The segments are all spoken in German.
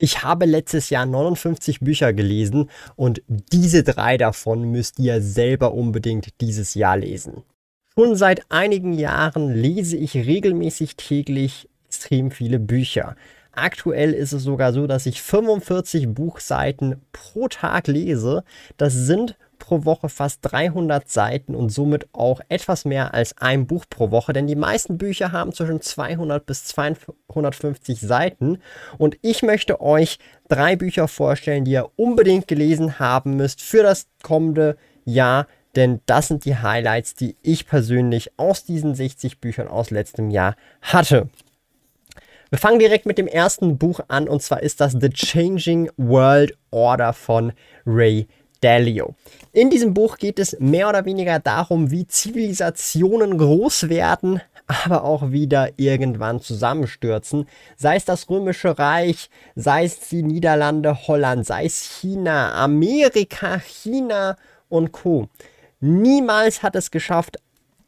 Ich habe letztes Jahr 59 Bücher gelesen und diese drei davon müsst ihr selber unbedingt dieses Jahr lesen. Schon seit einigen Jahren lese ich regelmäßig täglich extrem viele Bücher. Aktuell ist es sogar so, dass ich 45 Buchseiten pro Tag lese. Das sind pro Woche fast 300 Seiten und somit auch etwas mehr als ein Buch pro Woche, denn die meisten Bücher haben zwischen 200 bis 250 Seiten. Und ich möchte euch drei Bücher vorstellen, die ihr unbedingt gelesen haben müsst für das kommende Jahr, denn das sind die Highlights, die ich persönlich aus diesen 60 Büchern aus letztem Jahr hatte. Wir fangen direkt mit dem ersten Buch an. Und zwar ist das The Changing World Order von Ray Dalio. In diesem Buch geht es mehr oder weniger darum, wie Zivilisationen groß werden, aber auch wieder irgendwann zusammenstürzen. Sei es das Römische Reich, sei es die Niederlande, Holland, sei es China, Amerika, China und Co. Niemals hat es geschafft,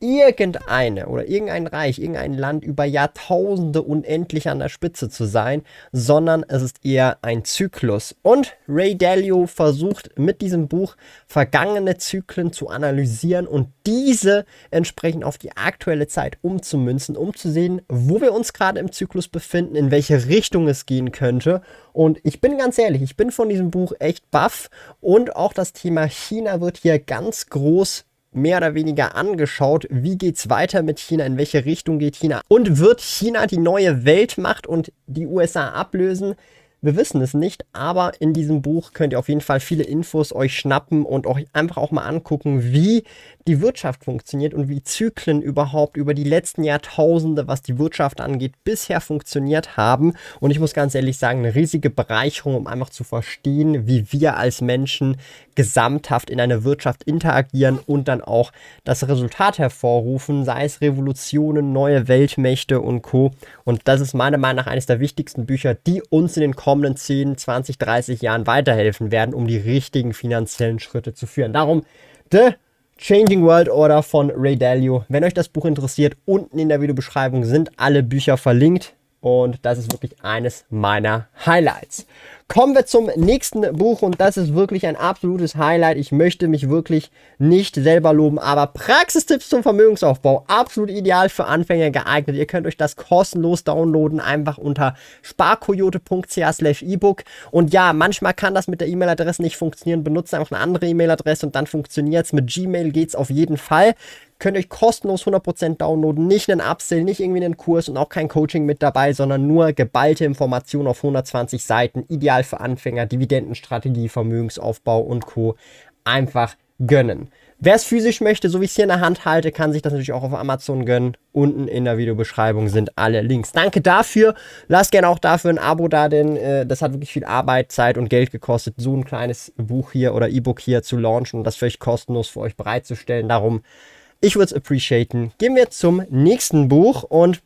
irgendeine oder irgendein Reich, irgendein Land über Jahrtausende unendlich an der Spitze zu sein, sondern es ist eher ein Zyklus. Und Ray Dalio versucht mit diesem Buch vergangene Zyklen zu analysieren und diese entsprechend auf die aktuelle Zeit umzumünzen, um zu sehen, wo wir uns gerade im Zyklus befinden, in welche Richtung es gehen könnte. Und ich bin ganz ehrlich, ich bin von diesem Buch echt baff und auch das Thema China wird hier ganz groß mehr oder weniger angeschaut, wie geht es weiter mit China, in welche Richtung geht China und wird China die neue Weltmacht und die USA ablösen? Wir wissen es nicht, aber in diesem Buch könnt ihr auf jeden Fall viele Infos euch schnappen und euch einfach auch mal angucken, wie die Wirtschaft funktioniert und wie Zyklen überhaupt über die letzten Jahrtausende, was die Wirtschaft angeht, bisher funktioniert haben. Und ich muss ganz ehrlich sagen, eine riesige Bereicherung, um einfach zu verstehen, wie wir als Menschen gesamthaft in einer Wirtschaft interagieren und dann auch das Resultat hervorrufen, sei es Revolutionen, neue Weltmächte und Co. Und das ist meiner Meinung nach eines der wichtigsten Bücher, die uns in den kommenden 10, 20, 30 Jahren weiterhelfen werden, um die richtigen finanziellen Schritte zu führen. Darum, The Changing World Order von Ray Dalio. Wenn euch das Buch interessiert, unten in der Videobeschreibung sind alle Bücher verlinkt. Und das ist wirklich eines meiner Highlights. Kommen wir zum nächsten Buch und das ist wirklich ein absolutes Highlight. Ich möchte mich wirklich nicht selber loben, aber Praxistipps zum Vermögensaufbau. Absolut ideal für Anfänger geeignet. Ihr könnt euch das kostenlos downloaden, einfach unter sparkoyote.ch ebook. Und ja, manchmal kann das mit der E-Mail-Adresse nicht funktionieren. Benutzt einfach eine andere E-Mail-Adresse und dann funktioniert es. Mit Gmail geht es auf jeden Fall könnt euch kostenlos 100% downloaden. Nicht einen Upsell, nicht irgendwie einen Kurs und auch kein Coaching mit dabei, sondern nur geballte Informationen auf 120 Seiten. Ideal für Anfänger, Dividendenstrategie, Vermögensaufbau und Co. Einfach gönnen. Wer es physisch möchte, so wie ich es hier in der Hand halte, kann sich das natürlich auch auf Amazon gönnen. Unten in der Videobeschreibung sind alle Links. Danke dafür. Lasst gerne auch dafür ein Abo da, denn äh, das hat wirklich viel Arbeit, Zeit und Geld gekostet, so ein kleines Buch hier oder E-Book hier zu launchen und das völlig kostenlos für euch bereitzustellen. Darum ich würde es appreciaten. Gehen wir zum nächsten Buch und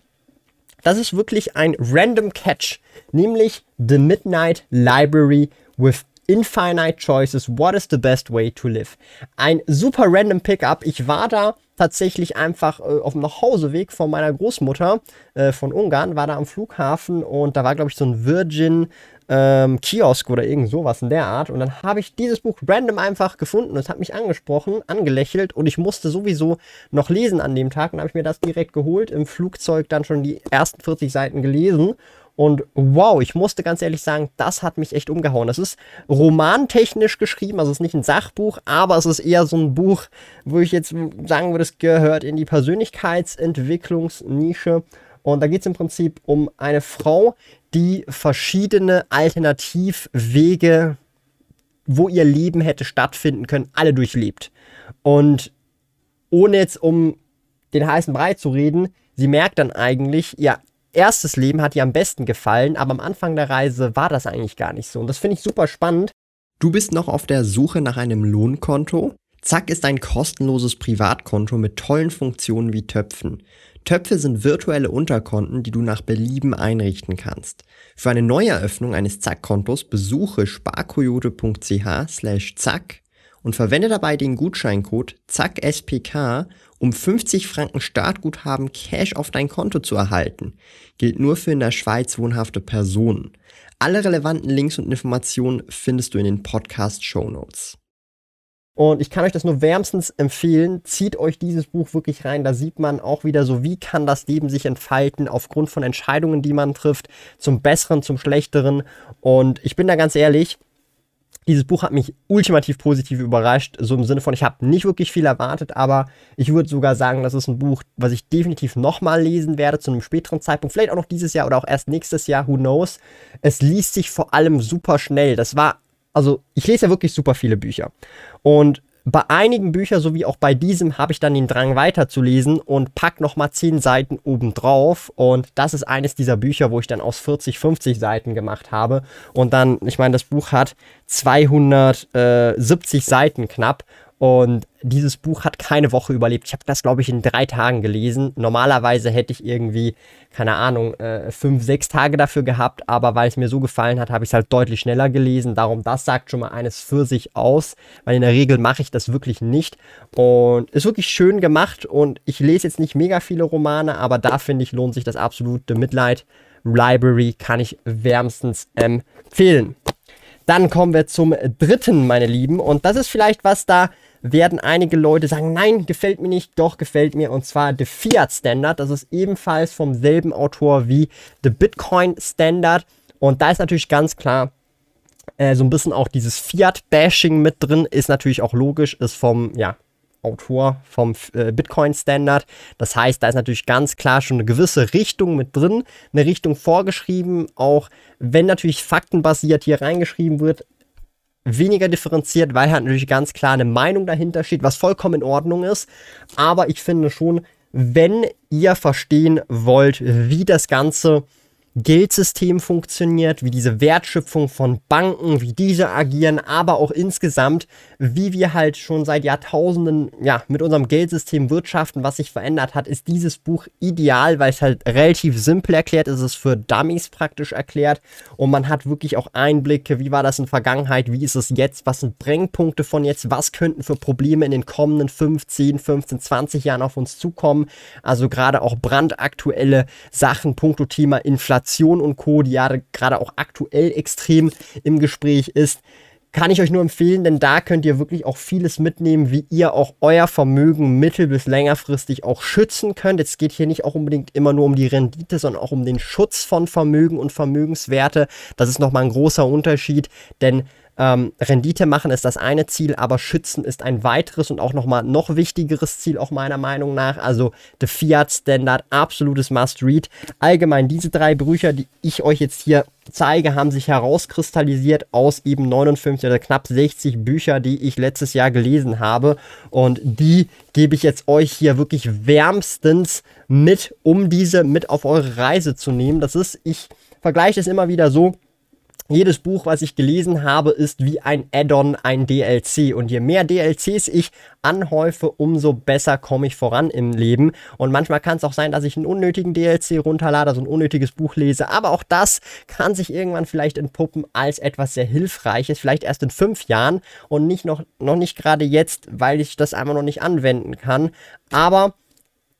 das ist wirklich ein random Catch, nämlich The Midnight Library with Infinite Choices. What is the best way to live? Ein super random Pickup. Ich war da tatsächlich einfach äh, auf dem Nachhauseweg von meiner Großmutter äh, von Ungarn, war da am Flughafen und da war, glaube ich, so ein Virgin ähm, Kiosk oder irgend sowas in der Art. Und dann habe ich dieses Buch random einfach gefunden. Es hat mich angesprochen, angelächelt und ich musste sowieso noch lesen an dem Tag. Und habe ich mir das direkt geholt, im Flugzeug dann schon die ersten 40 Seiten gelesen. Und wow, ich musste ganz ehrlich sagen, das hat mich echt umgehauen. Das ist romantechnisch geschrieben, also es ist nicht ein Sachbuch, aber es ist eher so ein Buch, wo ich jetzt sagen würde, es gehört in die Persönlichkeitsentwicklungsnische. Und da geht es im Prinzip um eine Frau, die verschiedene Alternativwege, wo ihr Leben hätte stattfinden können, alle durchlebt. Und ohne jetzt um den heißen Brei zu reden, sie merkt dann eigentlich, ja, erstes Leben hat dir am besten gefallen, aber am Anfang der Reise war das eigentlich gar nicht so. Und das finde ich super spannend. Du bist noch auf der Suche nach einem Lohnkonto? Zack ist ein kostenloses Privatkonto mit tollen Funktionen wie Töpfen. Töpfe sind virtuelle Unterkonten, die du nach Belieben einrichten kannst. Für eine Neueröffnung eines Zack-Kontos besuche sparkoyote.ch slash zack und verwende dabei den Gutscheincode ZACKSPK, um 50 Franken Startguthaben Cash auf dein Konto zu erhalten. Gilt nur für in der Schweiz wohnhafte Personen. Alle relevanten Links und Informationen findest du in den Podcast-Show Notes. Und ich kann euch das nur wärmstens empfehlen. Zieht euch dieses Buch wirklich rein. Da sieht man auch wieder so, wie kann das Leben sich entfalten aufgrund von Entscheidungen, die man trifft, zum Besseren, zum Schlechteren. Und ich bin da ganz ehrlich, dieses Buch hat mich ultimativ positiv überrascht, so im Sinne von, ich habe nicht wirklich viel erwartet, aber ich würde sogar sagen, das ist ein Buch, was ich definitiv nochmal lesen werde zu einem späteren Zeitpunkt, vielleicht auch noch dieses Jahr oder auch erst nächstes Jahr, who knows. Es liest sich vor allem super schnell. Das war also ich lese ja wirklich super viele Bücher. Und bei einigen Büchern, so wie auch bei diesem, habe ich dann den Drang weiterzulesen und pack nochmal 10 Seiten obendrauf. Und das ist eines dieser Bücher, wo ich dann aus 40, 50 Seiten gemacht habe. Und dann, ich meine, das Buch hat 270 Seiten knapp. Und dieses Buch hat keine Woche überlebt. Ich habe das, glaube ich, in drei Tagen gelesen. Normalerweise hätte ich irgendwie, keine Ahnung, äh, fünf, sechs Tage dafür gehabt, aber weil es mir so gefallen hat, habe ich es halt deutlich schneller gelesen. Darum, das sagt schon mal eines für sich aus, weil in der Regel mache ich das wirklich nicht. Und ist wirklich schön gemacht und ich lese jetzt nicht mega viele Romane, aber da finde ich, lohnt sich das absolute Mitleid. Library kann ich wärmstens empfehlen. Dann kommen wir zum dritten, meine Lieben. Und das ist vielleicht was, da werden einige Leute sagen, nein, gefällt mir nicht, doch gefällt mir. Und zwar The Fiat Standard. Das ist ebenfalls vom selben Autor wie The Bitcoin Standard. Und da ist natürlich ganz klar, äh, so ein bisschen auch dieses Fiat-Bashing mit drin, ist natürlich auch logisch, ist vom, ja, Autor vom äh, Bitcoin Standard. Das heißt, da ist natürlich ganz klar schon eine gewisse Richtung mit drin, eine Richtung vorgeschrieben, auch wenn natürlich faktenbasiert hier reingeschrieben wird, weniger differenziert, weil halt natürlich ganz klar eine Meinung dahinter steht, was vollkommen in Ordnung ist. Aber ich finde schon, wenn ihr verstehen wollt, wie das Ganze Geldsystem funktioniert, wie diese Wertschöpfung von Banken, wie diese agieren, aber auch insgesamt, wie wir halt schon seit Jahrtausenden ja, mit unserem Geldsystem wirtschaften, was sich verändert hat, ist dieses Buch ideal, weil es halt relativ simpel erklärt ist, es ist für Dummies praktisch erklärt und man hat wirklich auch Einblicke, wie war das in Vergangenheit, wie ist es jetzt, was sind Brennpunkte von jetzt, was könnten für Probleme in den kommenden 15, 15, 20 Jahren auf uns zukommen, also gerade auch brandaktuelle Sachen, punkto Thema Inflation, Inflation und Co., die ja gerade auch aktuell extrem im Gespräch ist, kann ich euch nur empfehlen, denn da könnt ihr wirklich auch vieles mitnehmen, wie ihr auch euer Vermögen mittel- bis längerfristig auch schützen könnt. Es geht hier nicht auch unbedingt immer nur um die Rendite, sondern auch um den Schutz von Vermögen und Vermögenswerte. Das ist nochmal ein großer Unterschied, denn ähm, Rendite machen ist das eine Ziel, aber schützen ist ein weiteres und auch nochmal noch wichtigeres Ziel, auch meiner Meinung nach. Also The Fiat Standard, absolutes Must-Read. Allgemein, diese drei Bücher, die ich euch jetzt hier zeige, haben sich herauskristallisiert aus eben 59 oder knapp 60 Bücher, die ich letztes Jahr gelesen habe. Und die gebe ich jetzt euch hier wirklich wärmstens mit, um diese mit auf eure Reise zu nehmen. Das ist, ich vergleiche es immer wieder so, jedes Buch, was ich gelesen habe, ist wie ein Add-on, ein DLC. Und je mehr DLCs ich anhäufe, umso besser komme ich voran im Leben. Und manchmal kann es auch sein, dass ich einen unnötigen DLC runterlade, so ein unnötiges Buch lese. Aber auch das kann sich irgendwann vielleicht entpuppen als etwas sehr Hilfreiches, vielleicht erst in fünf Jahren und nicht noch, noch nicht gerade jetzt, weil ich das einfach noch nicht anwenden kann. Aber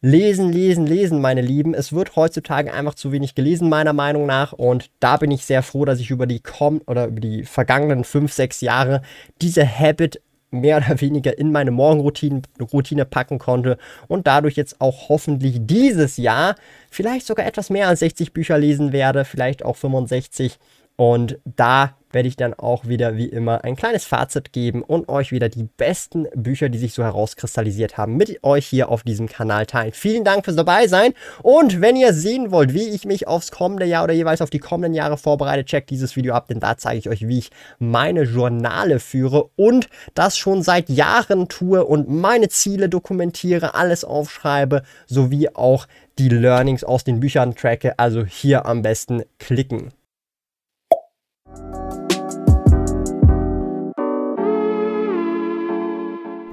Lesen, lesen, lesen, meine Lieben. Es wird heutzutage einfach zu wenig gelesen, meiner Meinung nach. Und da bin ich sehr froh, dass ich über die kom oder über die vergangenen fünf, sechs Jahre diese Habit mehr oder weniger in meine Morgenroutine Routine packen konnte und dadurch jetzt auch hoffentlich dieses Jahr vielleicht sogar etwas mehr als 60 Bücher lesen werde, vielleicht auch 65. Und da werde ich dann auch wieder wie immer ein kleines Fazit geben und euch wieder die besten Bücher, die sich so herauskristallisiert haben, mit euch hier auf diesem Kanal teilen. Vielen Dank fürs dabei sein und wenn ihr sehen wollt, wie ich mich aufs kommende Jahr oder jeweils auf die kommenden Jahre vorbereite, checkt dieses Video ab, denn da zeige ich euch, wie ich meine Journale führe und das schon seit Jahren tue und meine Ziele dokumentiere, alles aufschreibe, sowie auch die Learnings aus den Büchern tracke. Also hier am besten klicken.